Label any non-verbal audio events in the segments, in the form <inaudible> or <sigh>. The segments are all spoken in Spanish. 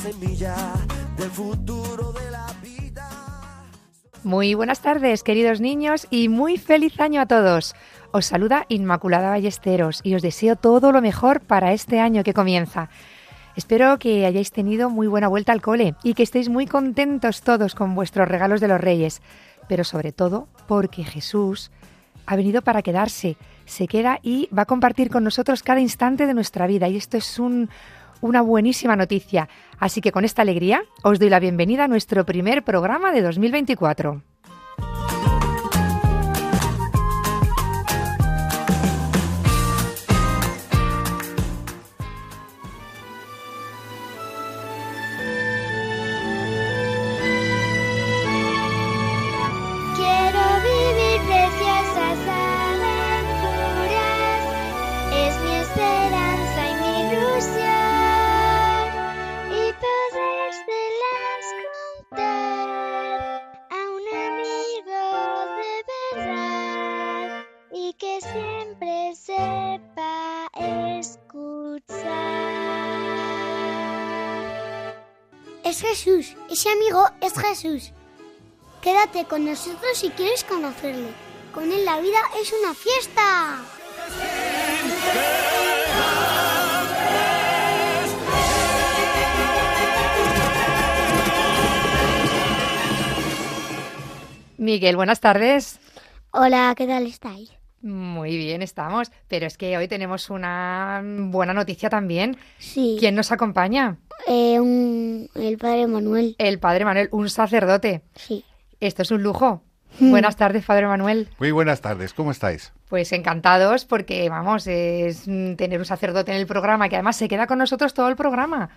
Semilla del futuro de la vida. Muy buenas tardes, queridos niños, y muy feliz año a todos. Os saluda Inmaculada Ballesteros y os deseo todo lo mejor para este año que comienza. Espero que hayáis tenido muy buena vuelta al cole y que estéis muy contentos todos con vuestros regalos de los Reyes, pero sobre todo porque Jesús ha venido para quedarse, se queda y va a compartir con nosotros cada instante de nuestra vida y esto es un, una buenísima noticia. Así que con esta alegría os doy la bienvenida a nuestro primer programa de 2024. Es Jesús, ese amigo es Jesús. Quédate con nosotros si quieres conocerle. Con él la vida es una fiesta. Miguel, buenas tardes. Hola, ¿qué tal estáis? Muy bien, estamos. Pero es que hoy tenemos una buena noticia también. Sí. ¿Quién nos acompaña? Eh, un- el padre Manuel. El Padre Manuel, un sacerdote. Sí. Esto es un lujo. Mm. Buenas tardes, Padre Manuel. Muy buenas tardes, ¿cómo estáis? Pues encantados porque, vamos, es tener un sacerdote en el programa que además se queda con nosotros todo el programa.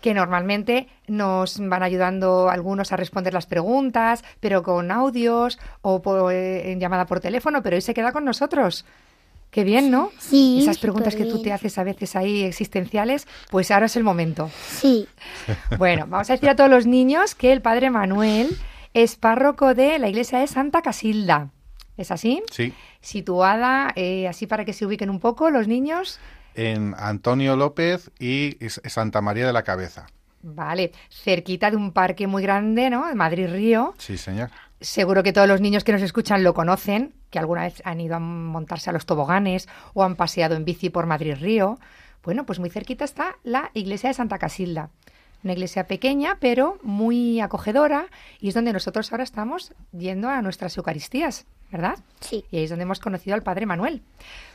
Que normalmente nos van ayudando algunos a responder las preguntas, pero con audios o por, eh, en llamada por teléfono, pero hoy se queda con nosotros. Qué bien, ¿no? Sí, Esas preguntas que tú te haces a veces ahí existenciales, pues ahora es el momento. Sí. <laughs> Bueno, vamos a decir a todos los niños que el Padre Manuel es párroco de la iglesia de Santa Casilda. ¿Es así? Sí, Situada, eh, así para que se ubiquen un poco los niños. en Antonio López y Santa María de la Cabeza. Vale, cerquita de un parque muy grande, ¿no? De Madrid Río. Sí, señor. Seguro que todos los niños que nos escuchan lo conocen, que alguna vez han ido a montarse a los toboganes o han paseado en bici por Madrid Río. Bueno, pues muy cerquita está la iglesia de Santa Casilda. Una iglesia pequeña, pero muy acogedora, y es donde nosotros ahora estamos yendo a nuestras Eucaristías, ¿verdad? Sí. Y ahí es donde hemos conocido al Padre Manuel.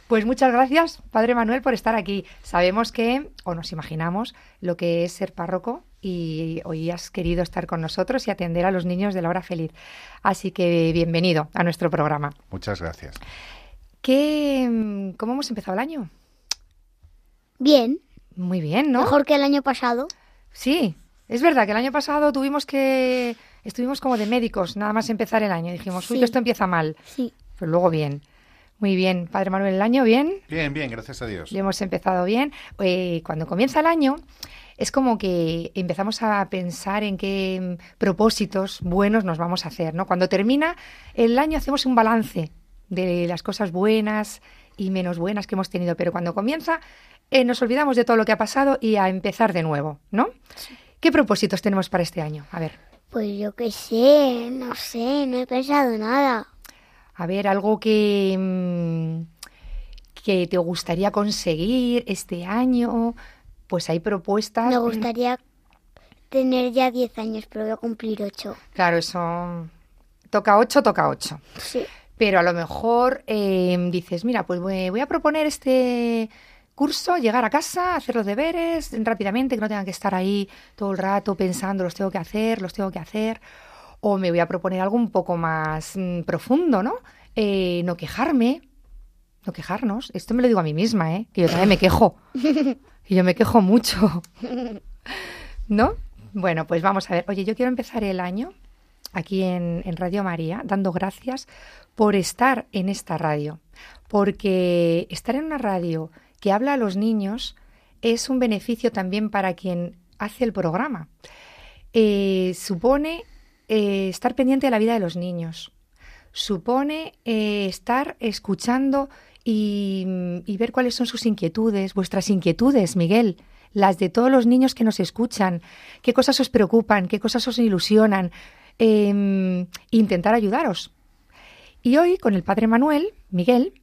Pues muchas gracias, Padre Manuel, por estar aquí. Sabemos que, o nos imaginamos, lo que es ser párroco y hoy has querido estar con nosotros y atender a los niños de la hora feliz. Así que bienvenido a nuestro programa. Muchas gracias. ¿Qué, ¿Cómo hemos empezado el año? Bien. Muy bien, ¿no? Mejor que el año pasado. Sí, es verdad que el año pasado tuvimos que... Estuvimos como de médicos, nada más empezar el año. Dijimos, uy, Sí. que esto empieza mal. Sí. Pero luego bien. Muy bien, Padre Manuel, el año bien. Bien, bien, gracias a Dios. Ya hemos empezado bien. Eh, cuando comienza el año, es como que empezamos a pensar en qué mm, propósitos buenos nos vamos a hacer, ¿no? Cuando termina el año hacemos un balance de las cosas buenas y menos buenas que hemos tenido, pero cuando comienza eh, nos olvidamos de todo lo que ha pasado y a empezar de nuevo, ¿no? ¿Qué propósitos tenemos para este año? A ver, Pues yo qué sé, no sé, no he pensado nada. a ver, algo que, mm, que te gustaría conseguir este año. Pues hay propuestas. Me gustaría tener ya 10 años, pero voy a cumplir 8. Claro, eso. Toca 8, toca 8. Sí. Pero a lo mejor eh, dices, mira, pues voy a proponer este curso, llegar a casa, hacer los deberes rápidamente, que no tengan que estar ahí todo el rato pensando, los tengo que hacer, los tengo que hacer. O me voy a proponer algo un poco más mm, profundo, ¿no? Eh, no quejarme, no quejarnos. Esto me lo digo a mí misma, ¿eh? Que yo también me quejo. <laughs> Y yo me quejo mucho. ¿No? Bueno, pues vamos a ver. Oye, yo quiero empezar el año aquí en, en Radio María dando gracias por estar en esta radio. Porque estar en una radio que habla a los niños es un beneficio también para quien hace el programa. Eh, supone eh, estar pendiente de la vida de los niños. Supone eh, estar escuchando y, y ver cuáles son sus inquietudes, vuestras inquietudes, Miguel, las de todos los niños que nos escuchan, qué cosas os preocupan, qué cosas os ilusionan, eh, intentar ayudaros. Y hoy, con el Padre Manuel, Miguel,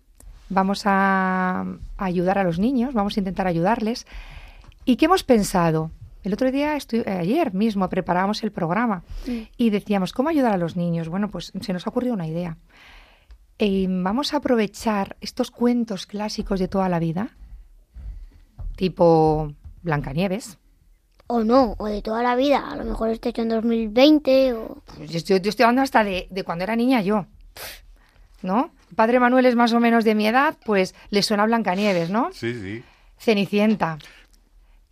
vamos a, a ayudar a los niños, vamos a intentar ayudarles. ¿Y qué hemos pensado? El otro día, eh, ayer mismo, preparábamos el programa y decíamos, ¿cómo ayudar a los niños? Bueno, pues se nos ha ocurrido una idea. Eh, vamos a aprovechar estos cuentos clásicos de toda la vida, tipo Blancanieves. O no, o de toda la vida. A lo mejor este hecho en 2020 o... Pues Yo estoy, yo estoy hablando hasta de, de cuando era niña yo. ¿No? Padre Manuel es más o menos de mi edad, pues le suena Blancanieves, ¿no? Sí, sí. Cenicienta,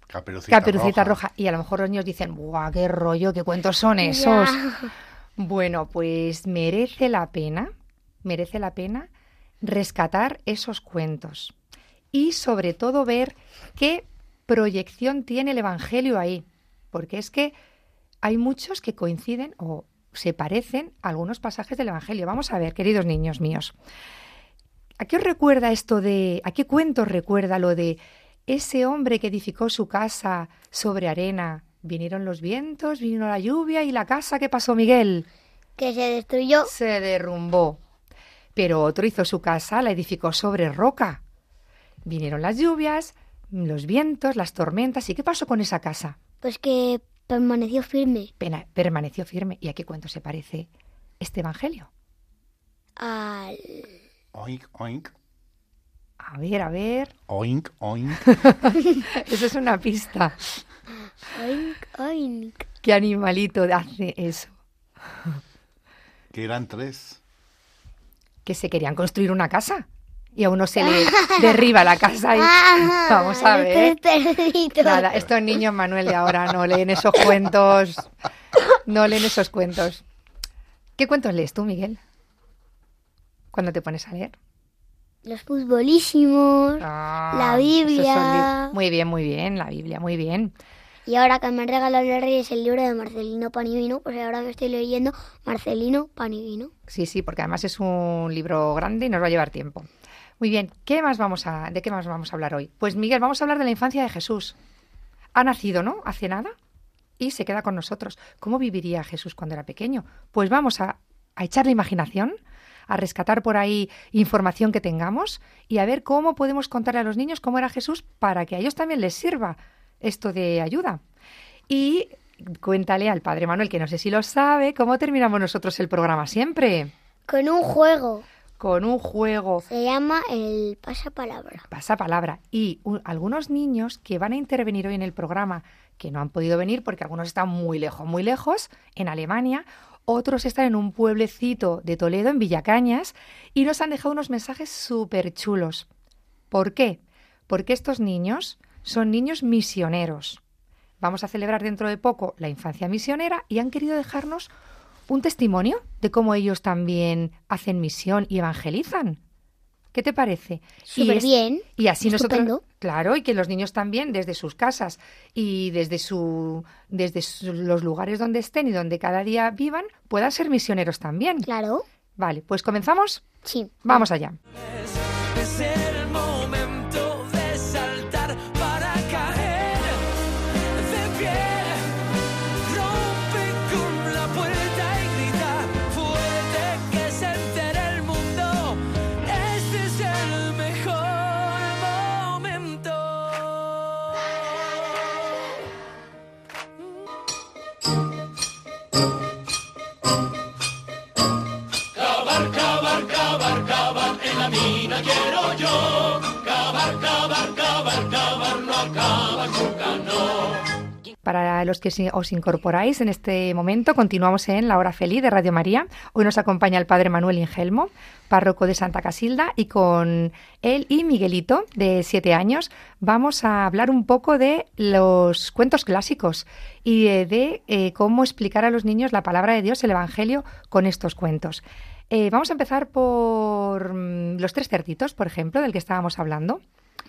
Caperucita, Caperucita roja. roja. Y a lo mejor los niños dicen, ¡buah, qué rollo, qué cuentos son esos! Bueno, pues merece la pena, merece la pena rescatar esos cuentos. Y sobre todo ver qué proyección tiene el Evangelio ahí. Porque es que hay muchos que coinciden o se parecen a algunos pasajes del Evangelio. Vamos a ver, queridos niños míos. ¿A qué os recuerda esto de, a qué cuento recuerda lo de ese hombre que edificó su casa sobre arena? Vinieron los vientos, vino la lluvia y la casa que pasó Miguel Que se destruyó. se derrumbó. Pero otro hizo su casa, la edificó sobre roca. Vinieron las lluvias, los vientos, las tormentas. ¿Y qué pasó con esa casa? Pues que permaneció firme Pena- permaneció firme. ¿Y a qué cuento se parece este evangelio? al... Oink, oink, A ver, a ver. oink, oink. <laughs> Eso es una pista. Oink, oink. ¿Qué animalito hace eso? que eran tres. Que se querían construir una casa. Y a uno se le <laughs> derriba la casa y... Ah, Vamos a ver. Nada, estos niños Manuel de ahora no leen esos cuentos. No leen esos cuentos. ¿Qué cuentos lees tú, Miguel? Cuando te pones a leer. Los futbolísimos. Ah, La son Biblia. li- Muy bien, muy bien, la Biblia, muy bien. Y ahora que me han regalado los reyes el libro de Marcelino Panivino, pues ahora me estoy leyendo Marcelino Panivino. Sí, sí, porque además es un libro grande y nos va a llevar tiempo. Muy bien, ¿qué más vamos a, ¿de qué más vamos a hablar hoy? Pues Miguel, vamos a hablar de la infancia de Jesús. Ha nacido, ¿no? Hace nada y se queda con nosotros. ¿Cómo viviría Jesús cuando era pequeño? Pues vamos a, a echarle imaginación, a rescatar por ahí información que tengamos y a ver cómo podemos contarle a los niños cómo era Jesús para que a ellos también les sirva esto de ayuda. Y cuéntale al Padre Manuel, que no sé si lo sabe, cómo terminamos nosotros el programa siempre. Con un juego. Con un juego Se llama el pasapalabra. pasapalabra y algunos niños que van a intervenir hoy en el programa que no han podido venir porque algunos están muy lejos, muy lejos, en Alemania, otros están en un pueblecito de Toledo, en Villacañas, y nos han dejado unos mensajes súper chulos. ¿Por qué? Porque estos niños son niños misioneros. Vamos a celebrar dentro de poco la infancia misionera y han querido dejarnos un testimonio de cómo ellos también hacen misión y evangelizan. ¿Qué te parece? Y Súper es- bien. y así Estupendo. nosotros, claro, y que los niños también desde sus casas y desde su desde su- los lugares donde estén y donde cada día vivan puedan ser misioneros también. Claro. Vale, pues comenzamos. Sí. Vamos allá. Para los que os incorporáis en este momento, continuamos en la hora feliz de Radio María. Hoy nos acompaña el padre Manuel Ingelmo, párroco de Santa Casilda, y con él y Miguelito, de siete años, vamos a hablar un poco de los cuentos clásicos y de, de, eh, cómo explicar a los niños la palabra de Dios, el Evangelio, con estos cuentos. Eh, vamos a empezar por mm, los tres cerditos, por ejemplo, del que estábamos hablando.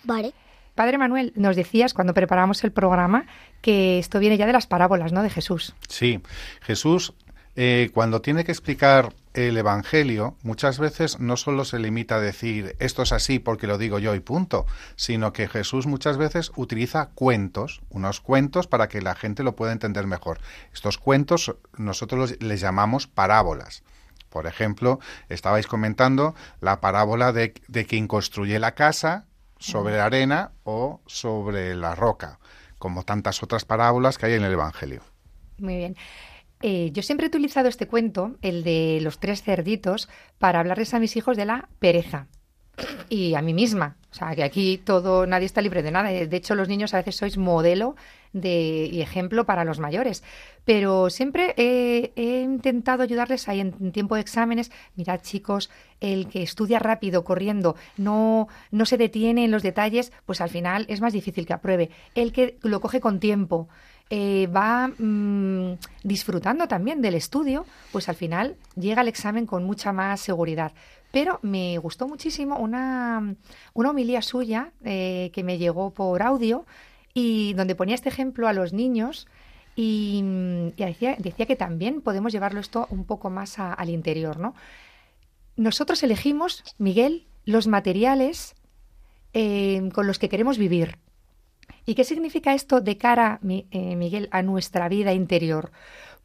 Vale. Padre Manuel, nos decías cuando preparamos el programa que esto viene ya de las parábolas, ¿no? De Jesús. Sí, Jesús, eh, cuando tiene que explicar el Evangelio, muchas veces no solo se limita a decir esto es así porque lo digo yo y punto, sino que Jesús muchas veces utiliza cuentos, unos cuentos para que la gente lo pueda entender mejor. Estos cuentos nosotros los- les llamamos parábolas. Por ejemplo, estabais comentando la parábola de, de quien construye la casa sobre la arena o sobre la roca, como tantas otras parábolas que hay en el Evangelio. Muy bien. Eh, yo siempre he utilizado este cuento, el de los tres cerditos, para hablarles a mis hijos de la pereza. Y a mí misma. O sea, que aquí todo, nadie está libre de nada. De hecho, los niños a veces sois modelo de, y ejemplo para los mayores. Pero siempre he, intentado ayudarles ahí en tiempo de exámenes. Mirad, chicos, el que estudia rápido, corriendo, no, no se detiene en los detalles, pues al final es más difícil que apruebe. El que lo coge con tiempo, eh, va mm, disfrutando también del estudio, pues al final llega al examen con mucha más seguridad. Pero me gustó muchísimo una, una homilía suya eh, que me llegó por audio y donde ponía este ejemplo a los niños y, decía, que también podemos llevarlo esto un poco más al interior, ¿no? Nosotros elegimos, Miguel, los materiales eh, con los que queremos vivir. ¿Y qué significa esto de cara, eh, Miguel, a nuestra vida interior?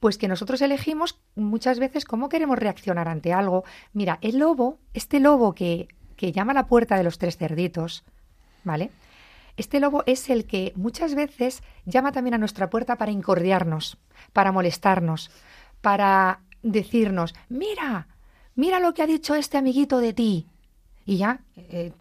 Pues que nosotros elegimos muchas veces cómo queremos reaccionar ante algo. Mira, el lobo, este lobo que llama a la puerta de los tres cerditos, ¿vale? Este lobo es el que muchas veces llama también a nuestra puerta para incordiarnos, para molestarnos, para decirnos, mira, mira lo que ha dicho este amiguito de ti. Y ya eh,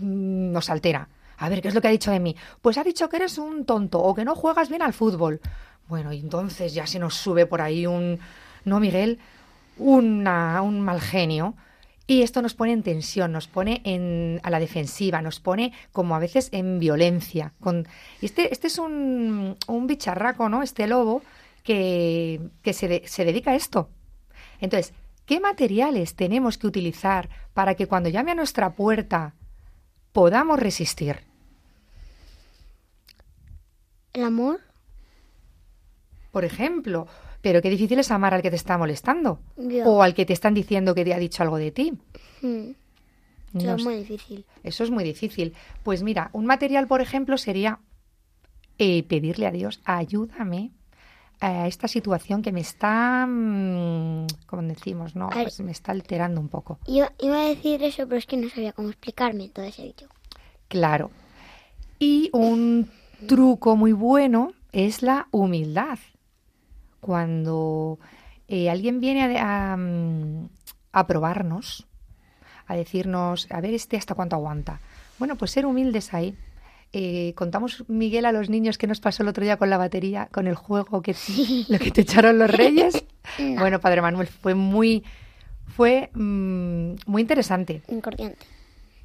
mm, nos altera. A ver, ¿qué es lo que ha dicho de mí? Pues ha dicho que eres un tonto o que no juegas bien al fútbol. Bueno, y entonces ya se nos sube por ahí un, no Miguel, una, un mal genio. Y esto nos pone en tensión, nos pone en, a la defensiva, nos pone como a veces en violencia. Con, este, este es un, un bicharraco, ¿no? Este lobo que, que se, de- se dedica a esto. Entonces, ¿qué materiales tenemos que utilizar para que cuando llame a nuestra puerta podamos resistir? El amor. Por ejemplo, pero qué difícil es amar al que te está molestando o al que te están diciendo que te ha dicho algo de ti. Mm, No Eso es muy difícil. Eso es muy difícil. Pues mira, un material, por ejemplo, sería eh, pedirle a Dios, ayúdame a esta situación que me está, mm, como decimos, ¿no? Pues me está alterando un poco. Iba, iba a decir eso, pero es que no sabía cómo explicarme, entonces he dicho. Claro. Y un truco muy bueno es la humildad. Cuando eh, alguien viene a, a, mm, a probarnos, a decirnos, a ver este hasta cuánto aguanta. Bueno, pues ser humildes ahí. Eh, contamos, Miguel, a los niños que nos pasó el otro día con la batería, con el juego que <laughs> lo que te echaron los reyes. <laughs> No. Bueno, Padre Manuel, fue muy, fue mm, muy interesante. Incordiante.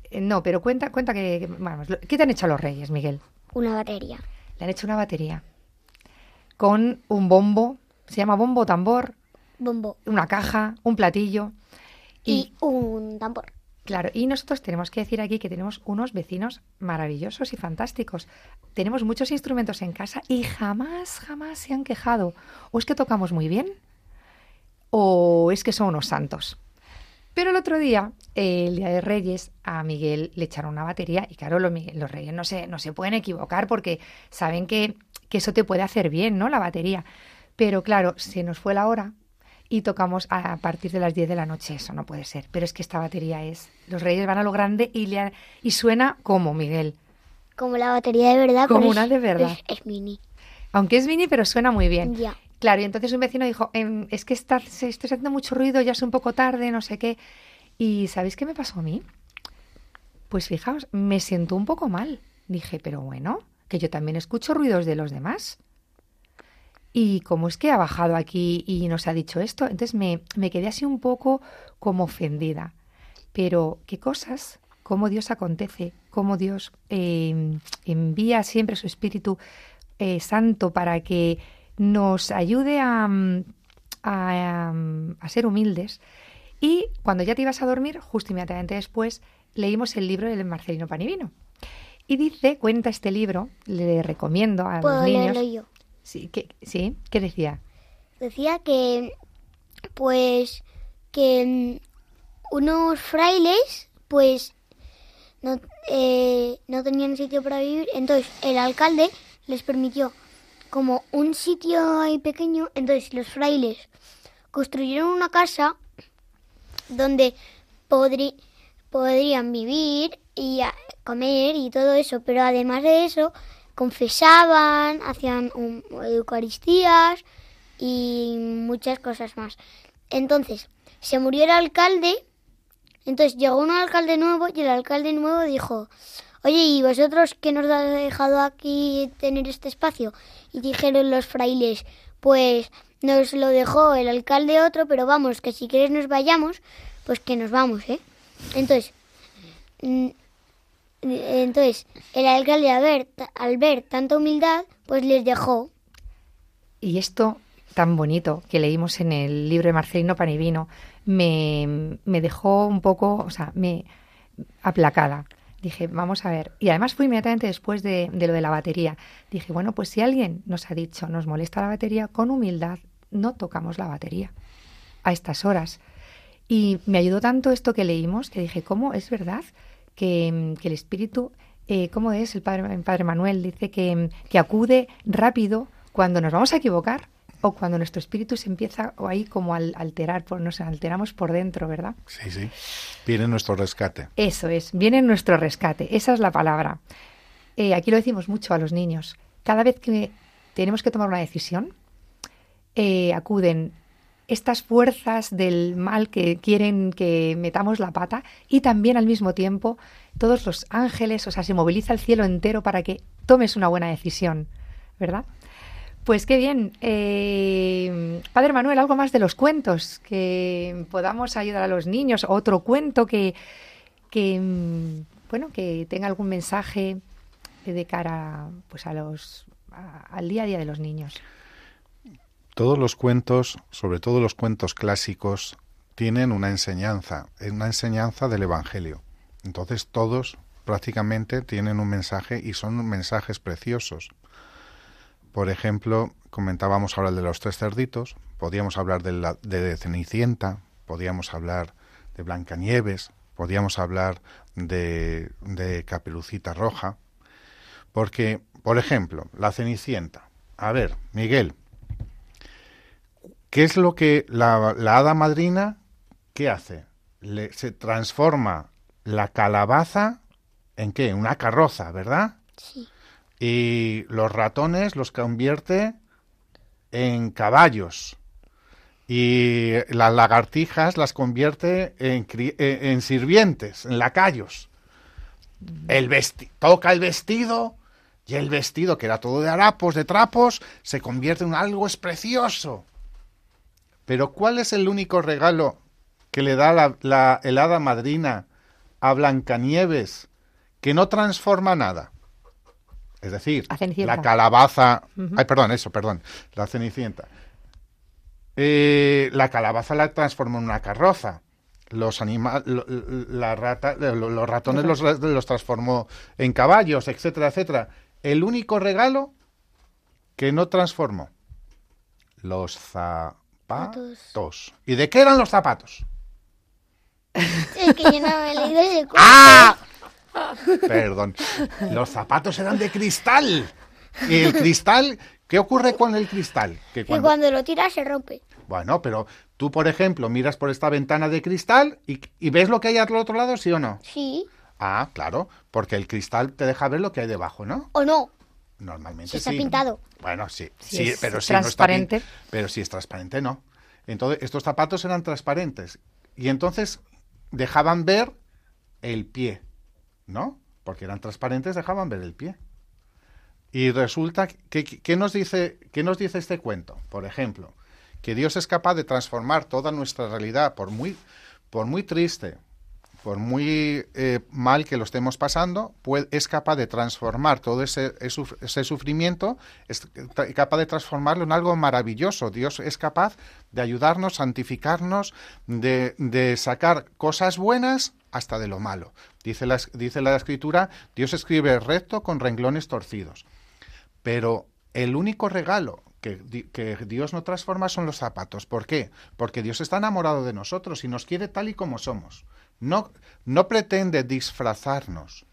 Eh, No, pero cuenta, cuenta que, vamos, ¿qué te han hecho los reyes, Miguel? Una batería. Le han hecho una batería con un bombo, se llama bombo tambor, Bombo. una caja, un platillo. Y, un tambor. Claro, y nosotros tenemos que decir aquí que tenemos unos vecinos maravillosos y fantásticos. Tenemos muchos instrumentos en casa y jamás, jamás se han quejado. O es que tocamos muy bien, o es que son unos santos. Pero el otro día, el día de Reyes, a Miguel le echaron una batería y claro, los, los Reyes no se, no se pueden equivocar porque saben que, que eso te puede hacer bien, ¿no? La batería. Pero claro, se nos fue la hora y tocamos a partir de las 10 de la noche. Eso no puede ser. Pero es que esta batería es... Los Reyes van a lo grande y, le y suena como, Miguel. Como la batería de verdad. Como pero una es- de verdad. Es, es mini. Aunque es mini, pero suena muy bien. Ya. Claro, y entonces un vecino dijo, "Em, es que está, se está haciendo mucho ruido, ya es un poco tarde, no sé qué. ¿Y sabéis qué me pasó a mí? Pues fijaos, me siento un poco mal. Dije, pero bueno, que yo también escucho ruidos de los demás. ¿Y cómo es que ha bajado aquí y nos ha dicho esto? Entonces me, me quedé así un poco como ofendida. Pero, ¿qué cosas? ¿Cómo Dios acontece? ¿Cómo Dios eh, envía siempre su Espíritu eh, Santo para que nos ayude a, mm, a, mm, a ser humildes? Y cuando ya te ibas a dormir, justo inmediatamente después, leímos el libro del Marcelino Panivino. Y dice, cuenta este libro, le recomiendo a Puedo los niños. yo. Sí, ¿qué, sí, ¿qué decía? Decía que, pues, que mm, unos frailes, pues, no, eh, no tenían sitio para vivir. Entonces, el alcalde les permitió como un sitio ahí pequeño. Entonces, los frailes construyeron una casa donde podrían vivir y comer y todo eso. Pero además de eso, confesaban, hacían eucaristías y muchas cosas más. Entonces, se murió el alcalde, entonces llegó un alcalde nuevo y el alcalde nuevo dijo, oye, ¿y vosotros qué nos ha dejado aquí tener este espacio? Y dijeron los frailes, pues nos lo dejó el alcalde otro, pero vamos, que si quieres nos vayamos, pues que nos vamos, ¿eh? Entonces, mm, entonces el alcalde al ver, tanta humildad, pues les dejó. Y esto tan bonito que leímos en el libro de Marcelino Panivino me, me dejó un poco, o sea, me aplacada. Dije, vamos a ver. Y además fue inmediatamente después de, de lo de la batería. Dije, bueno, pues si alguien nos ha dicho, nos molesta la batería, con humildad no tocamos la batería a estas horas. Y me ayudó tanto esto que leímos que dije, ¿cómo es verdad que, que el Espíritu, eh, cómo es el Padre, el Padre Manuel, dice que, que acude rápido cuando nos vamos a equivocar o cuando nuestro espíritu se empieza o ahí como al alterar, por, nos alteramos por dentro, ¿verdad? Sí, sí. Viene nuestro rescate. Eso es, viene nuestro rescate, esa es la palabra. Eh, aquí lo decimos mucho a los niños. Cada vez que tenemos que tomar una decisión, eh, acuden estas fuerzas del mal que quieren que metamos la pata y también al mismo tiempo todos los ángeles, o sea, se moviliza el cielo entero para que tomes una buena decisión, ¿verdad? Pues qué bien. Eh, Padre Manuel, algo más de los cuentos, que podamos ayudar a los niños, otro cuento que, que mm, bueno, que tenga algún mensaje de cara pues a los al día a día de los niños. Todos los cuentos, sobre todo los cuentos clásicos, tienen una enseñanza, una enseñanza del Evangelio. Entonces todos prácticamente tienen un mensaje y son mensajes preciosos. Por ejemplo, comentábamos ahora el de los tres cerditos, podíamos hablar de, la, de Cenicienta, podíamos hablar de Blancanieves, podíamos hablar de, de Caperucita Roja, porque, por ejemplo, la Cenicienta. A ver, Miguel, ¿qué es lo que la, la hada madrina, qué hace? Le, se transforma la calabaza en qué? Una carroza, ¿verdad? Sí. y los ratones los convierte en caballos y las lagartijas las convierte en, eh, en sirvientes, en lacayos. El vesti toca el vestido y el vestido, que era todo de harapos, de trapos, se convierte en algo es precioso. Pero ¿cuál es el único regalo que le da la, la helada madrina a Blancanieves que no transforma nada? Es decir, La calabaza. Ay, perdón, eso, perdón. La cenicienta. Eh, la calabaza la transformó en una carroza. Los anima lo- la rata, lo- los ratones los, los transformó en caballos, etcétera, etcétera. El único regalo que no transformó. Los zapatos. ¿Y de qué eran los zapatos? Es que yo no me he leído ese cuento. ¡Ah! Perdón. Los zapatos eran de cristal. Y el cristal, ¿qué ocurre con el cristal? Que Que cuando- cuando lo tiras se rompe. Bueno, pero tú, por ejemplo, miras por esta ventana de cristal y, y ves lo que hay al otro lado, ¿sí o no? Sí. Ah, claro, porque el cristal te deja ver lo que hay debajo, ¿no? ¿O no? Normalmente Si está sí. pintado. Bueno, sí, Si sí, es pero si no está transparente. pero si es transparente, no. Entonces, estos zapatos eran transparentes y entonces dejaban ver el pie, ¿no? Porque eran transparentes, dejaban ver el pie. Y resulta que, ¿qué nos dice, qué nos dice este cuento? Por ejemplo, que Dios es capaz de transformar toda nuestra realidad, por muy, por muy triste, por muy eh, mal que lo estemos pasando, es capaz de transformar todo ese, ese suf- ese sufrimiento, es capaz de transformarlo en algo maravilloso. Dios es capaz de ayudarnos, santificarnos, de, sacar cosas buenas hasta de lo malo. Dice la, la escritura, Dios escribe recto con renglones torcidos. Pero el único regalo que, que Dios no transforma son los zapatos. ¿Por qué? Porque Dios está enamorado de nosotros y nos quiere tal y como somos. No, no pretende disfrazarnos,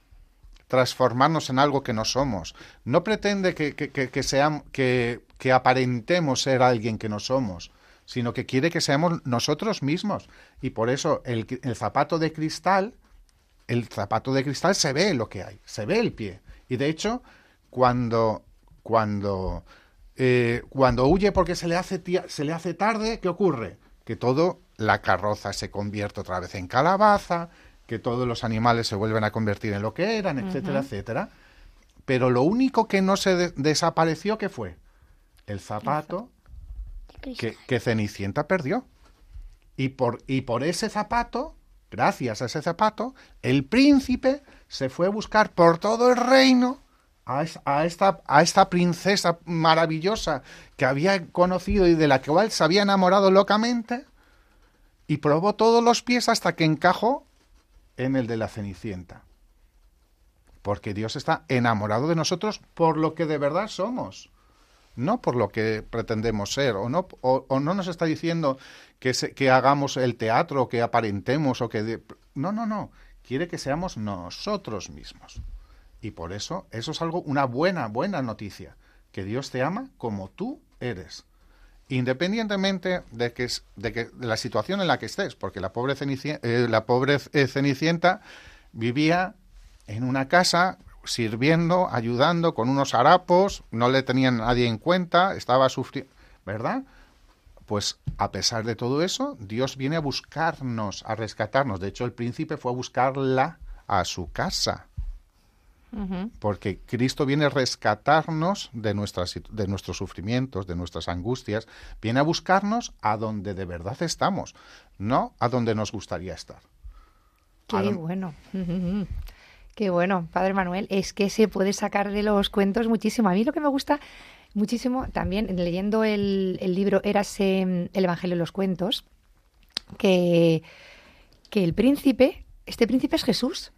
transformarnos en algo que no somos. No pretende que, que, que, que seam- que, que aparentemos ser alguien que no somos, sino que quiere que seamos nosotros mismos. Y por eso el, el zapato de cristal el zapato de cristal se ve lo que hay, se ve el pie. Y de hecho, cuando, cuando, eh, cuando huye porque se le, hace tia- se le hace tarde, ¿qué ocurre? Que todo, la carroza se convierte otra vez en calabaza, que todos los animales se vuelven a convertir en lo que eran, etcétera, etcétera. Pero lo único que no se de- desapareció, ¿qué fue? El zapato que, que Cenicienta perdió. Y por, y por ese zapato, gracias a ese zapato, el príncipe se fue a buscar por todo el reino a esta, a esta princesa maravillosa que había conocido y de la cual se había enamorado locamente y probó todos los pies hasta que encajó en el de la Cenicienta. Porque Dios está enamorado de nosotros por lo que de verdad somos no por lo que pretendemos ser, o no, o, no nos está diciendo que, se- que hagamos el teatro, que aparentemos, o que... no, no, no. Quiere que seamos nosotros mismos. Y por eso, eso es algo, una buena, buena noticia, que Dios te ama como tú eres. Independientemente de que, de que la situación en la que estés, porque la pobre, eh, la pobre eh, Cenicienta vivía en una casa sirviendo, ayudando con unos harapos, no le tenían nadie en cuenta, estaba sufriendo, ¿verdad? Pues a pesar de todo eso, Dios viene a buscarnos, a rescatarnos. De hecho, el príncipe fue a buscarla a su casa, Porque Cristo viene a rescatarnos de, nuestras, de nuestros sufrimientos, de nuestras angustias, viene a buscarnos a donde de verdad estamos, no a donde nos gustaría estar. Qué bueno. <laughs> Qué bueno, Padre Manuel. Es que se puede sacar de los cuentos muchísimo. A mí lo que me gusta muchísimo también, leyendo el, el libro Érase el Evangelio de los Cuentos, que, que el príncipe, este príncipe es Jesús.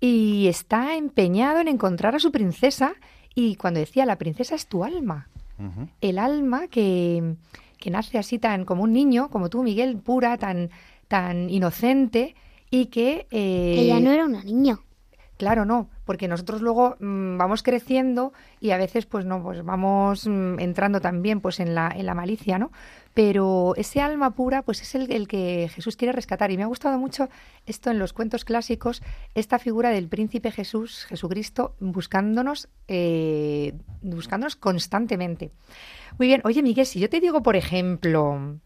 Y está empeñado en encontrar a su princesa. Y cuando decía, la princesa es tu alma, el alma que, que nace así tan como un niño, como tú, Miguel, pura, tan, tan inocente y que... eh, Ella no era una niña. Claro, no, porque nosotros luego mm, vamos creciendo y a veces pues no, pues vamos mm, entrando también pues en la, en la malicia, ¿no? Pero ese alma pura pues es el, el que Jesús quiere rescatar y me ha gustado mucho esto en los cuentos clásicos, esta figura del príncipe Jesús, Jesucristo, buscándonos, eh, buscándonos constantemente. Muy bien, oye Miguel, si yo te digo, por ejemplo,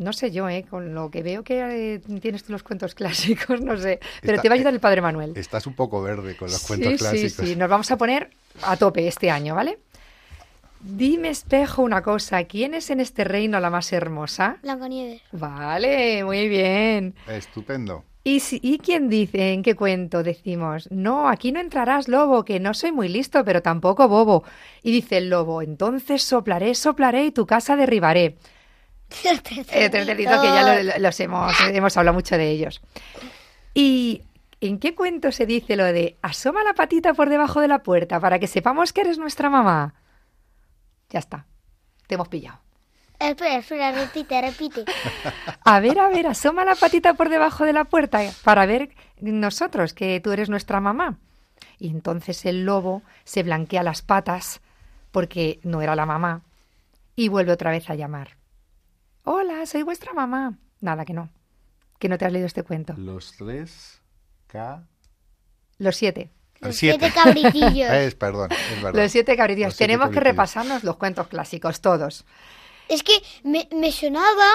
no sé yo, ¿eh? con lo que veo que eh, tienes tú los cuentos <laughs> clásicos, no sé, pero Está- te va a ayudar el Padre Manuel. Estás un poco verde con los Sí, cuentos clásicos. Sí, sí, nos vamos a poner a tope este año, ¿vale? Dime, espejo, una cosa. ¿Quién es en este reino la más hermosa? Blancanieves. Vale, muy bien. Estupendo. ¿Y, si- ¿Y quién dice en qué cuento decimos? No, aquí no entrarás, lobo, que no soy muy listo, pero tampoco bobo. Y dice el lobo, entonces soplaré, soplaré y tu casa derribaré. Eh, Tercerito, que ya lo- los hemos, hemos hablado mucho de ellos. ¿Y en qué cuento se dice lo de asoma la patita por debajo de la puerta para que sepamos que eres nuestra mamá? Ya está, te hemos pillado. Espera, espera, repite, repite. A ver, a ver, asoma la patita por debajo de la puerta para ver nosotros que tú eres nuestra mamá. Y entonces el lobo se blanquea las patas porque no era la mamá y vuelve otra vez a llamar. Hola, soy vuestra mamá. Nada, que no. Que no te has leído este cuento. Los tres K. Los siete. Los siete. siete cabritillos. <laughs> Es, perdón, es verdad. Los siete cabritillos. Los siete Tenemos que repasarnos los cuentos clásicos, todos. Es que me, me sonaba,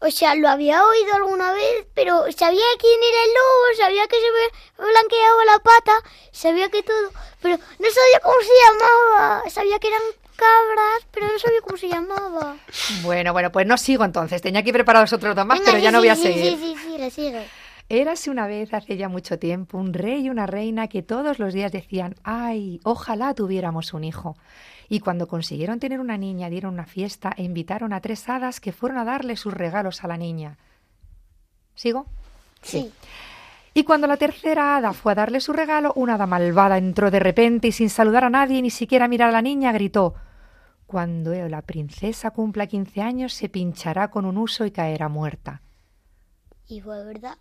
o sea, lo había oído alguna vez, pero sabía quién era el lobo, sabía que se me blanqueaba la pata, sabía que todo, pero no sabía cómo se llamaba. Sabía que eran cabras, pero no sabía cómo se llamaba. Bueno, bueno, pues no sigo entonces. Tenía aquí preparados otros dos más, Venga, pero ya sí, no voy a sí, seguir. Sí, sí, sí, sigue, sigue. Érase una vez, hace ya mucho tiempo, un rey y una reina que todos los días decían, ay, ojalá tuviéramos un hijo. Y cuando consiguieron tener una niña, dieron una fiesta e invitaron a tres hadas que fueron a darle sus regalos a la niña. ¿Sigo? Sí. Y cuando la tercera hada fue a darle su regalo, una hada malvada entró de repente y sin saludar a nadie, ni siquiera mirar a la niña, gritó Cuando la princesa cumpla 15 años, se pinchará con un uso y caerá muerta. Y fue verdad,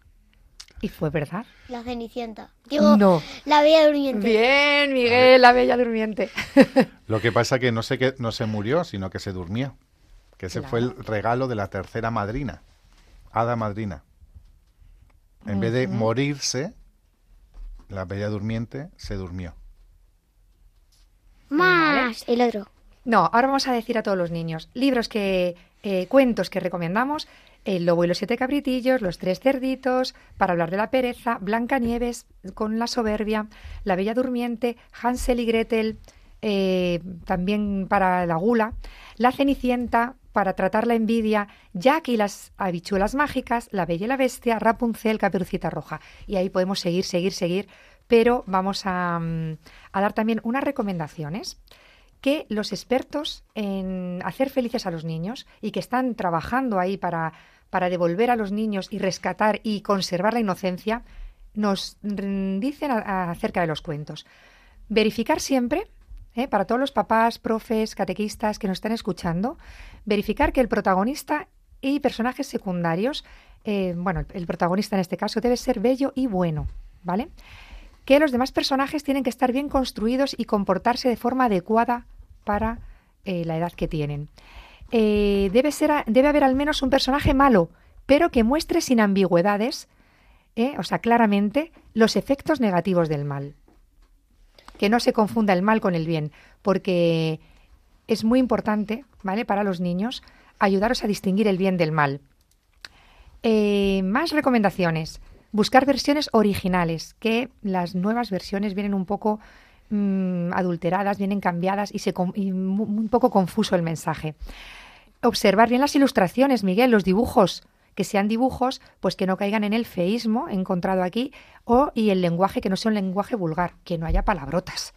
Y fue verdad. la Cenicienta. Digo, No. la Bella Durmiente. Bien, Miguel, la bella durmiente. <laughs> Lo que pasa que no, se que no se murió, sino que se durmió. Que ese fue el regalo de la tercera madrina, hada madrina. En vez de morirse, la bella durmiente se durmió. Más el otro. No, ahora vamos a decir a todos los niños libros que, eh, cuentos que recomendamos: El lobo y los siete cabritillos, Los tres cerditos, Para hablar de la pereza, Blancanieves con la soberbia, La bella durmiente, Hansel y Gretel, eh, también para la gula, La cenicienta para tratar la envidia, Jack y las habichuelas mágicas, La bella y la bestia, Rapunzel, Caperucita roja. Y ahí podemos seguir, seguir, seguir, pero vamos a, mm, a dar también unas recomendaciones que los expertos en hacer felices a los niños y que están trabajando ahí para, para devolver a los niños y rescatar y conservar la inocencia, nos dicen acerca de los cuentos. Verificar siempre, ¿eh? para todos los papás, profes, catequistas que nos están escuchando, verificar que el protagonista y personajes secundarios, eh, bueno, el protagonista en este caso debe ser bello y bueno, ¿vale? que los demás personajes tienen que estar bien construidos y comportarse de forma adecuada para eh, la edad que tienen. Debe, ser, debe haber al menos un personaje malo, pero que muestre sin ambigüedades, o sea, claramente, los efectos negativos del mal. Que no se confunda el mal con el bien, porque es muy importante, ¿vale? Para los niños, ayudaros a distinguir el bien del mal. Eh, más recomendaciones. Buscar versiones originales, que las nuevas versiones vienen un poco mm, adulteradas, vienen cambiadas y, se, y un poco confuso el mensaje. Observar bien las ilustraciones, Miguel, los dibujos, que sean dibujos, pues que no caigan en el feísmo encontrado aquí, o y el lenguaje que no sea un lenguaje vulgar, que no haya palabrotas.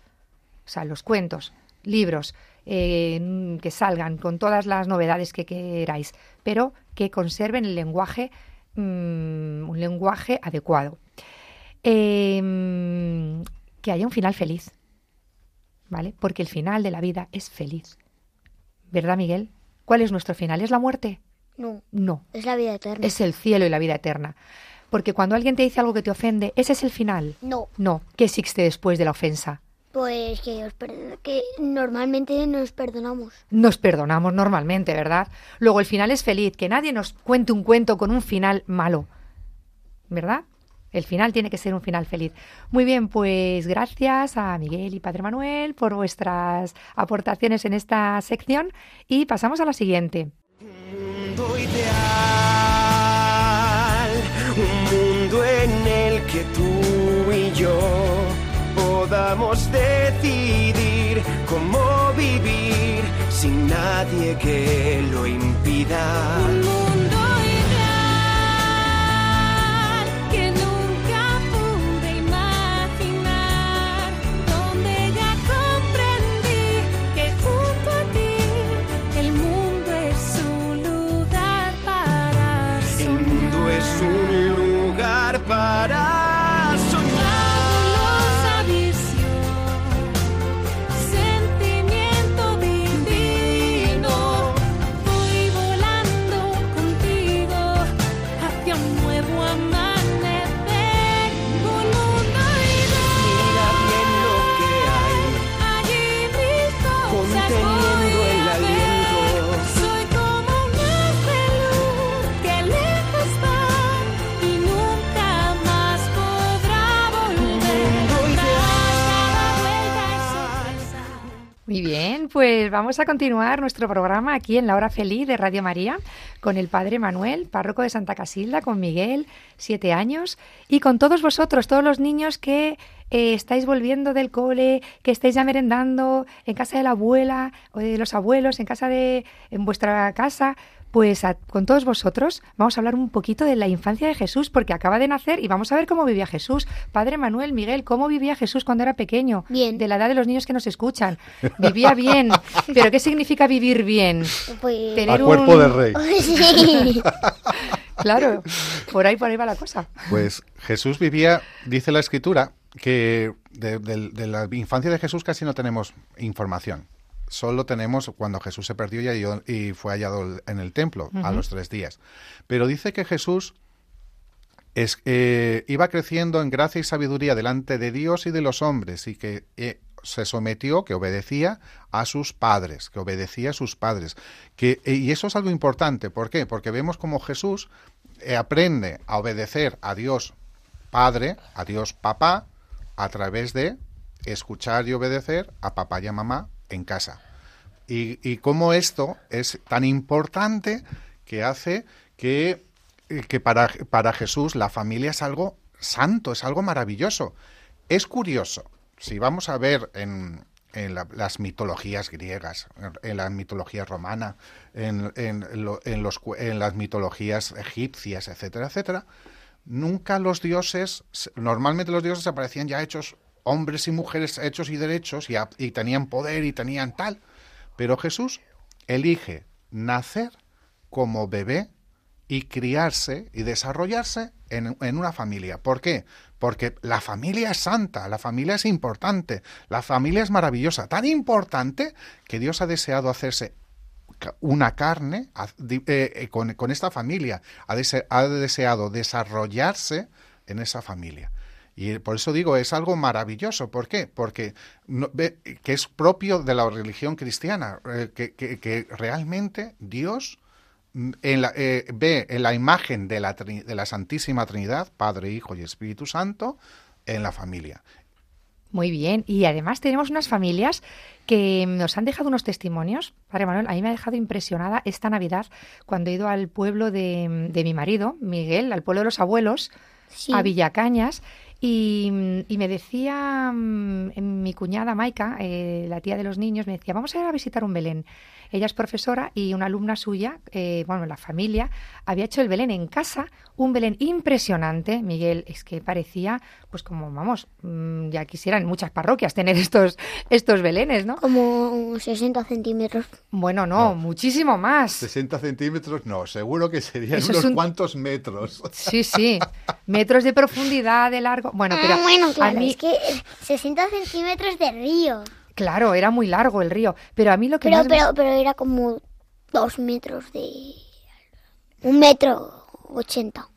O sea, los cuentos, libros, eh, que salgan con todas las novedades que queráis, pero que conserven el lenguaje, mm, un lenguaje adecuado. Eh, que haya un final feliz, ¿vale? Porque el final de la vida es feliz. ¿Verdad, Miguel? ¿Cuál es nuestro final? ¿Es la muerte? No, No, es la vida eterna. es el cielo y la vida eterna. Porque cuando alguien te dice algo que te ofende, ese es el final. No, No, ¿qué existe después de la ofensa? pues que, os que normalmente nos perdonamos. Nos perdonamos normalmente, ¿verdad? Luego el final es feliz, que nadie nos cuente un cuento con un final malo, ¿verdad? El final tiene que ser un final feliz. Muy bien, pues gracias a Miguel y Padre Manuel por vuestras aportaciones en esta sección y pasamos a la siguiente. Mundo ideal, un mundo en el que tú y yo podamos decidir cómo vivir sin nadie que lo impida. Pues vamos a continuar nuestro programa aquí en la hora feliz de Radio María con el Padre Manuel, párroco de Santa Casilda, con Miguel, siete años, y con todos vosotros, todos los niños que eh, estáis volviendo del cole, que estáis ya merendando en casa de la abuela o de los abuelos, en casa de, en vuestra casa. Pues a- con todos vosotros vamos a hablar un poquito de la infancia de Jesús, porque acaba de nacer y vamos a ver cómo vivía Jesús. Padre Manuel, Miguel, ¿cómo vivía Jesús cuando era pequeño? Bien. De la edad de los niños que nos escuchan. Vivía bien. ¿Pero qué significa vivir bien? Pues... Tener A cuerpo un- de rey. <laughs> Sí. <laughs> Claro, por ahí, por ahí va la cosa. Pues Jesús vivía, dice la escritura, que de, de- de la infancia de Jesús casi no tenemos información. Solo tenemos cuando Jesús se perdió y, fue hallado en el templo a los tres días. Pero dice que Jesús es, eh, iba creciendo en gracia y sabiduría delante de Dios y de los hombres y que eh, se sometió, que obedecía a sus padres, que obedecía a sus padres. Que, eh, y eso es algo importante. ¿Por qué? Porque vemos como Jesús aprende a obedecer a Dios Padre, a Dios Papá, a través de escuchar y obedecer a papá y a mamá en casa. Y, y cómo esto es tan importante que hace que, eh, que para, para Jesús la familia es algo santo, es algo maravilloso. Es curioso, si vamos a ver en, en la- las mitologías griegas, en, la mitología romana, en, en lo- en los en las mitologías egipcias, etcétera, etcétera, nunca los dioses, normalmente los dioses aparecían ya hechos hombres y mujeres hechos y derechos y, tenían poder y tenían tal. Pero Jesús elige nacer como bebé y criarse y desarrollarse en, en una familia. ¿Por qué? Porque la familia es santa, la familia es importante, la familia es maravillosa, tan importante que Dios ha deseado hacerse una carne eh, eh, con, con esta familia, ha deseado desarrollarse en esa familia. Y por eso digo, es algo maravilloso. ¿Por qué? Porque no- ve- que es propio de la religión cristiana, eh, que, que- que realmente Dios mm, en la- eh, ve en la imagen de la, de la Santísima Trinidad, Padre, Hijo y Espíritu Santo, en la familia. Muy bien. Y además tenemos unas familias que nos han dejado unos testimonios. Padre Manuel, a mí me ha dejado impresionada esta Navidad cuando he ido al pueblo de, de mi marido, Miguel, al pueblo de los abuelos, Sí. a Villacañas. Y, y me decía mm, mi cuñada Maika, eh, la tía de los niños, me decía, vamos a ir a visitar un Belén. Ella es profesora y una alumna suya, eh, bueno, la familia, había hecho el Belén en casa, un Belén impresionante, Miguel, es que parecía, pues como, vamos, mm, ya quisieran muchas parroquias tener estos, estos Belenes, ¿no? Como 60 centímetros. Bueno, no, muchísimo más. 60 centímetros, no, seguro que serían Eso unos un- cuantos metros. Sí, sí, metros de profundidad, de largo. Bueno, pero Ah, bueno, a claro, mí, es que eh, 60 centímetros de río. claro, era muy largo el río, pero a mí lo que Pero, más me- pero, pero era como dos metros de... Un metro ochenta.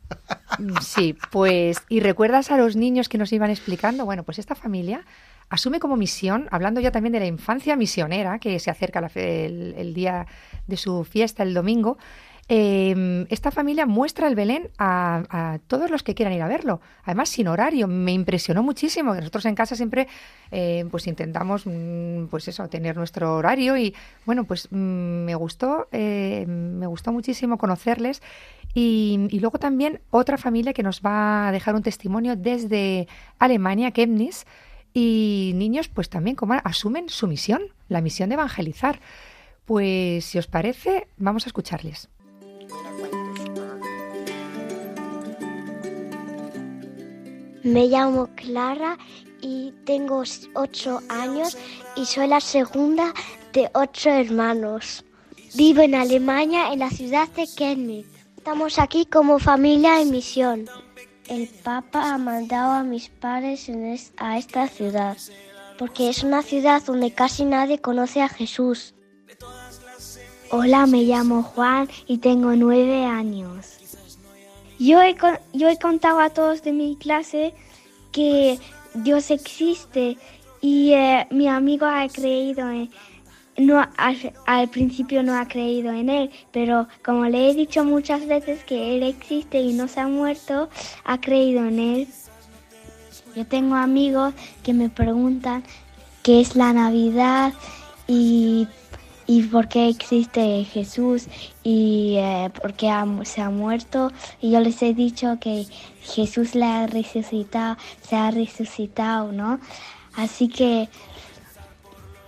Mm, Sí, pues, ¿y recuerdas a los niños que nos iban explicando? Bueno, pues esta familia asume como misión, hablando ya también de la infancia misionera, que se acerca la fe- el, el día de su fiesta, el domingo, eh, esta familia muestra el Belén a, a todos los que quieran ir a verlo. Además, sin horario. Me impresionó muchísimo. Nosotros en casa siempre eh, pues intentamos mm, pues eso, tener nuestro horario y bueno, pues mm, me gustó, eh, me gustó muchísimo conocerles. Y, y luego también otra familia que nos va a dejar un testimonio desde Alemania, Chemnitz, y niños pues también como asumen su misión, la misión de evangelizar. Pues si os parece, vamos a escucharles. Me llamo Clara y tengo ocho años y soy la segunda de ocho hermanos. Vivo en Alemania, en la ciudad de Chemnitz. Estamos aquí como familia en misión. El Papa ha mandado a mis padres a esta ciudad porque es una ciudad donde casi nadie conoce a Jesús. Hola, me llamo Juan y tengo nueve años. Yo he, yo he contado a todos de mi clase que Dios existe y eh, mi amigo ha creído en... No, al principio no ha creído en él, pero como le he dicho muchas veces que él existe y no se ha muerto, ha creído en él. Yo tengo amigos que me preguntan qué es la Navidad y, y por qué existe Jesús y eh, por qué se ha muerto. Y yo les he dicho que Jesús le ha resucitado, se ha resucitado, ¿no? Así que,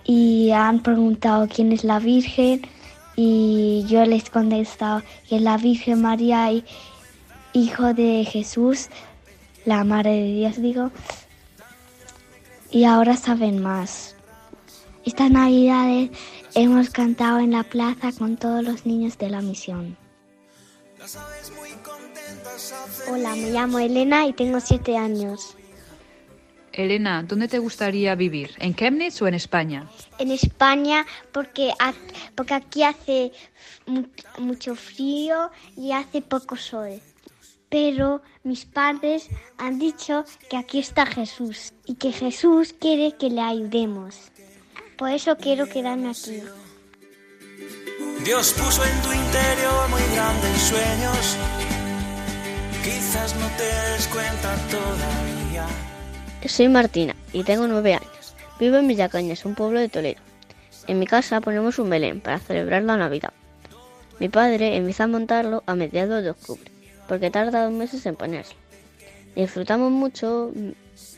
y han preguntado quién es la Virgen y yo les he contestado que la Virgen María, hijo de Jesús, la Madre de Dios, digo. Y ahora saben más. Estas navidades hemos cantado en la plaza con todos los niños de la misión. Hola, me llamo Elena y tengo siete años. Elena, ¿dónde te gustaría vivir? ¿En Chemnitz o en España? En España porque, porque aquí hace mu- mucho frío y hace poco sol. Pero mis padres han dicho que aquí está Jesús y que Jesús quiere que le ayudemos. Por eso quiero quedarme aquí. Dios puso en tu interior muy grandes sueños. Quizás no te des cuenta todavía. Soy Martina y tengo nueve años. Vivo en Villacañas, un pueblo de Toledo. En mi casa ponemos un Belén para celebrar la Navidad. Mi padre empieza a montarlo a mediados de octubre, porque tarda dos meses en ponerse. Disfrutamos mucho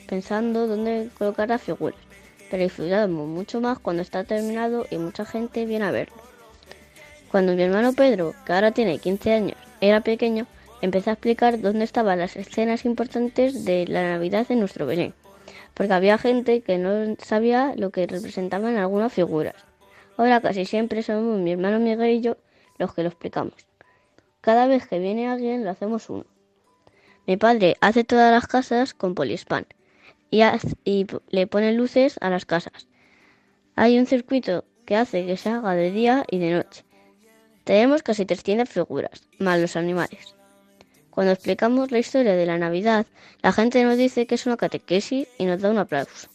pensando dónde colocar las figuras, pero disfrutamos mucho más cuando está terminado y mucha gente viene a verlo. Cuando mi hermano Pedro, que ahora tiene 15 años, era pequeño, empecé a explicar dónde estaban las escenas importantes de la Navidad en nuestro Belén, porque había gente que no sabía lo que representaban algunas figuras. Ahora casi siempre somos mi hermano Miguel y yo los que lo explicamos. Cada vez que viene alguien lo hacemos uno. Mi padre hace todas las casas con poliespan y, y le pone luces a las casas. Hay un circuito que hace que se haga de día y de noche. Tenemos casi 300 figuras, más los animales. Cuando explicamos la historia de la Navidad, la gente nos dice que es una catequesis y nos da un aplauso.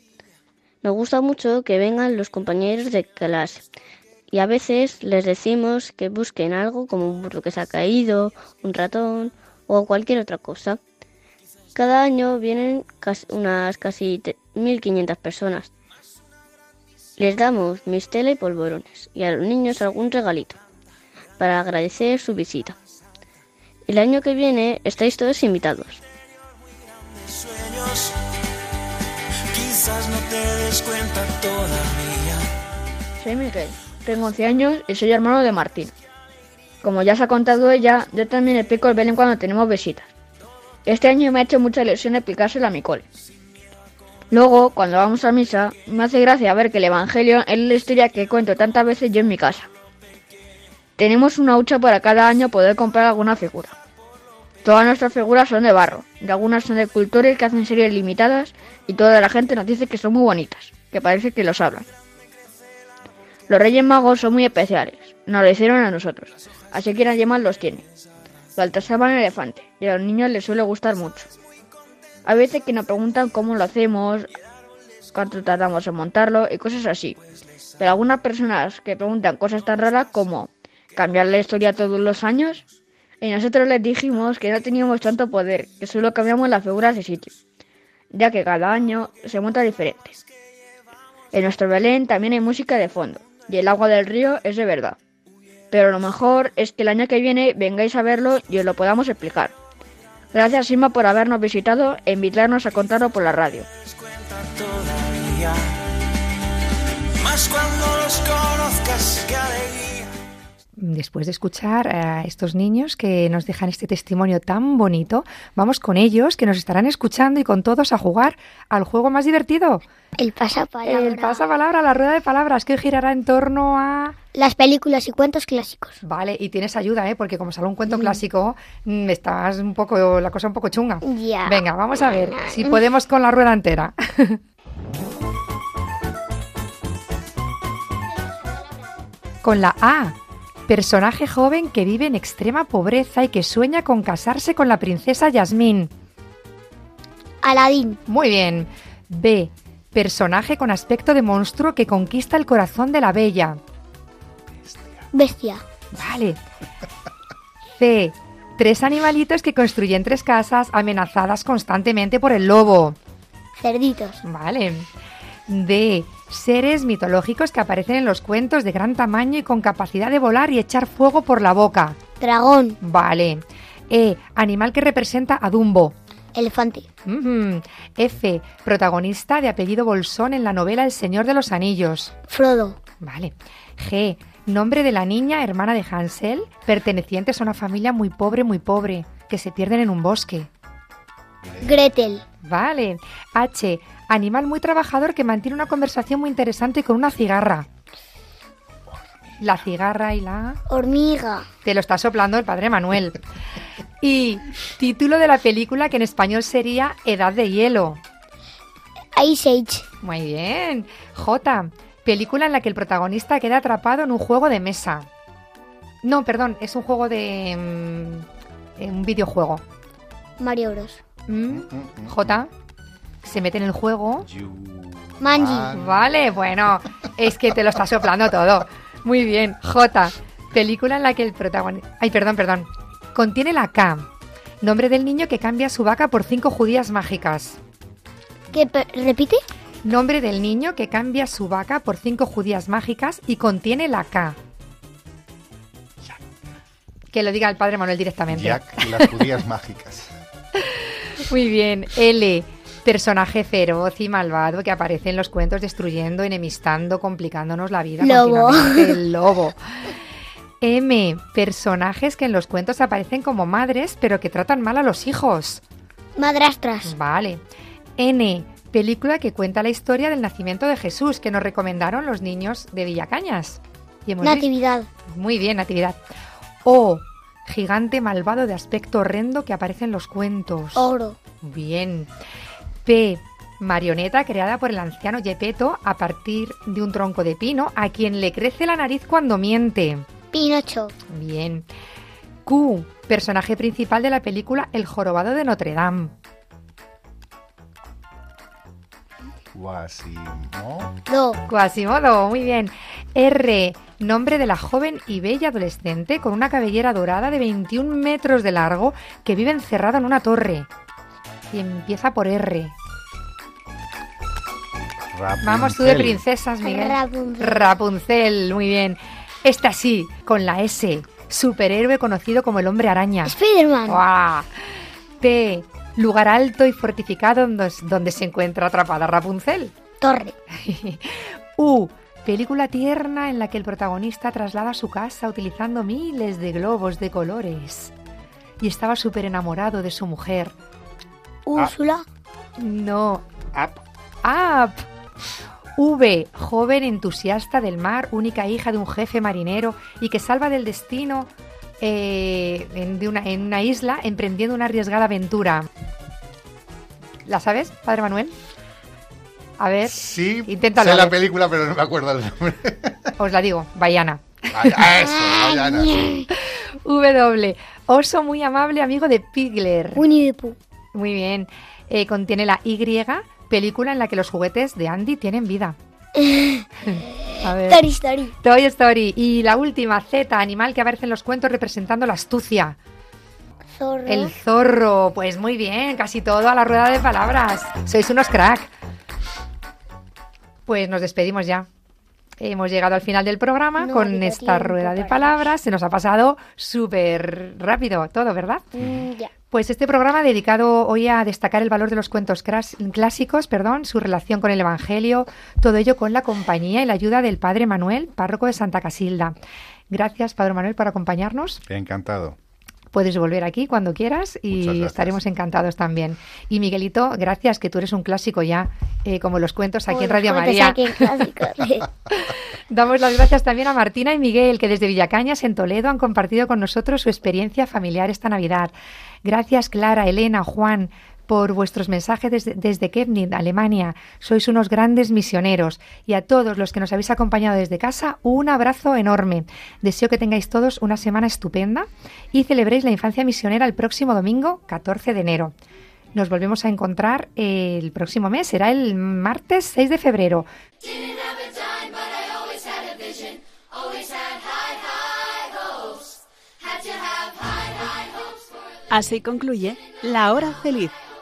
Nos gusta mucho que vengan los compañeros de clase y a veces les decimos que busquen algo como un burro que se ha caído, un ratón o cualquier otra cosa. Cada año vienen cas- unas casi te- 1.500 personas. Les damos mistela y polvorones y a los niños algún regalito para agradecer su visita. El año que viene estáis todos invitados. Sueños. Quizás no te des cuenta todavía. Soy Miguel, tengo 11 años y soy hermano de Martín. Como ya se ha contado ella, yo también explico el Belén cuando tenemos visitas. Este año me ha hecho mucha ilusión explicárselo a mi cole. Luego, cuando vamos a misa, me hace gracia ver que el Evangelio es la historia que cuento tantas veces yo en mi casa. Tenemos una hucha para cada año poder comprar alguna figura. Todas nuestras figuras son de barro, y algunas son de cultores que hacen series limitadas y toda la gente nos dice que son muy bonitas, que parece que los hablan. Los Reyes Magos son muy especiales, nos lo hicieron a nosotros, así que nadie más los tiene. Baltasar va en elefante y a los niños les suele gustar mucho. Hay veces que nos preguntan cómo lo hacemos, cuánto tardamos en montarlo y cosas así. Pero algunas personas que preguntan cosas tan raras como cambiar la historia todos los años, y nosotros les dijimos que no teníamos tanto poder, que solo cambiamos las figuras de sitio, ya que cada año se monta diferente. En nuestro Belén también hay música de fondo, y el agua del río es de verdad. Pero lo mejor es que el año que viene vengáis a verlo y os lo podamos explicar. Gracias Sima por habernos visitado e invitarnos a contarlo por la radio. Después de escuchar a estos niños que nos dejan este testimonio tan bonito, vamos con ellos que nos estarán escuchando y con todos a jugar al juego más divertido. El pasapalabra. El pasapalabra, la rueda de palabras, que girará en torno a... Las películas y cuentos clásicos. Vale, y tienes ayuda, ¿eh? Porque como sale un cuento clásico, mm, estás un poco, la cosa un poco chunga. Ya. Venga, vamos a ver si podemos con la rueda entera. <laughs> con la A. Personaje joven que vive en extrema pobreza y que sueña con casarse con la princesa Yasmín. Aladín. Muy bien. B. Personaje con aspecto de monstruo que conquista el corazón de la bella. Bestia. Vale. C. Tres animalitos que construyen tres casas amenazadas constantemente por el lobo. Cerditos. Vale. D. Seres mitológicos que aparecen en los cuentos de gran tamaño y con capacidad de volar y echar fuego por la boca. Dragón. Vale. E. Animal que representa a Dumbo. Elefante. F. Protagonista de apellido Bolsón en la novela El Señor de los Anillos. Frodo. Vale. G. Nombre de la niña hermana de Hansel, pertenecientes a una familia muy pobre, muy pobre, que se pierden en un bosque. Gretel. Vale. H. Animal muy trabajador que mantiene una conversación muy interesante con una cigarra. La cigarra y la... Hormiga. Te lo está soplando el padre Manuel. Y título de la película que en español sería Edad de Hielo. Ice Age. Muy bien. J. Película en la que el protagonista queda atrapado en un juego de mesa. No, perdón, es un juego de... mm, un videojuego. Mario Bros. Mm, J. Se mete en el juego. Manji. Vale, bueno, es que te lo está soplando todo. Muy bien. J. Película en la que el protagonista... Ay, perdón, perdón. Contiene la K. Nombre del niño que cambia su vaca por cinco judías mágicas. ¿Qué, ¿Repite? Nombre del niño que cambia su vaca por cinco judías mágicas y contiene la K. Que lo diga el padre Manuel directamente. Jack y las judías mágicas. <laughs> Muy bien. L. Personaje feroz y malvado que aparece en los cuentos destruyendo, enemistando, complicándonos la vida. Lobo. continuamente. El lobo. M. Personajes que en los cuentos aparecen como madres, pero que tratan mal a los hijos. Madrastras. Vale. N. Película que cuenta la historia del nacimiento de Jesús, que nos recomendaron los niños de Villacañas. Y hemos visto- Natividad. Muy bien, Natividad. O. Gigante malvado de aspecto horrendo que aparece en los cuentos. Oro. Bien. P. Marioneta creada por el anciano Gepetto a partir de un tronco de pino a quien le crece la nariz cuando miente. Pinocho. Bien. Q. Personaje principal de la película El jorobado de Notre Dame. Quasimo. Do. Quasimodo, muy bien. R. Nombre de la joven y bella adolescente con una cabellera dorada de 21 metros de largo que vive encerrada en una torre. Y empieza por R. Vamos tú de Rapunzel. princesas, Miguel. Rapunzel. Rapunzel, muy bien. Esta sí, con la S. Superhéroe conocido como el hombre araña. Spiderman. ¡Guau! T. Lugar alto y fortificado donde, donde se encuentra atrapada Rapunzel. Torre. <laughs> U. Película tierna en la que el protagonista traslada su casa utilizando miles de globos de colores. Y estaba súper enamorado de su mujer. Úrsula. No. Up. Up. V. Joven entusiasta del mar, única hija de un jefe marinero y que salva del destino eh, en, de una, en una isla emprendiendo una arriesgada aventura. ¿La sabes, Padre Manuel? A ver, Sí, Inténtalo, sé la ver. película, pero no me acuerdo el nombre. <laughs> os la digo, Bayana. Vaya, eso, Diana. <laughs> W. Oso muy amable amigo de Pigler. Winnie the Pooh. Muy bien. Eh, contiene la Y, película en la que los juguetes de Andy tienen vida. <laughs> A ver. Story Story. Toy Story. Y la última, Z, animal que aparece en los cuentos representando la astucia. Zorro. El zorro. Pues muy bien, casi todo a la rueda de palabras. Sois unos crack. Pues nos despedimos ya. Hemos llegado al final del programa No con esta rueda de palabras. Se nos ha pasado súper rápido todo, ¿verdad? Mm, ya. Pues este programa dedicado hoy a destacar el valor de los cuentos clásicos, perdón, su relación con el Evangelio, todo ello con la compañía y la ayuda del Padre Manuel, párroco de Santa Casilda. Gracias, Padre Manuel, por acompañarnos. Encantado. Puedes volver aquí cuando quieras y estaremos encantados también. Y Miguelito, gracias, que tú eres un clásico ya, eh, como los cuentos aquí en Radio María. saquen clásicos. <laughs> Damos las gracias también a Martina y Miguel, que desde Villacañas, en Toledo, han compartido con nosotros su experiencia familiar esta Navidad. Gracias, Clara, Elena, Juan, por vuestros mensajes desde, desde Alemania. Sois unos grandes misioneros. Y a todos los que nos habéis acompañado desde casa, un abrazo enorme. Deseo que tengáis todos una semana estupenda y celebréis la infancia misionera el próximo domingo, 14 de enero. Nos volvemos a encontrar el próximo mes, será el martes 6 de febrero. Así concluye La Hora Feliz,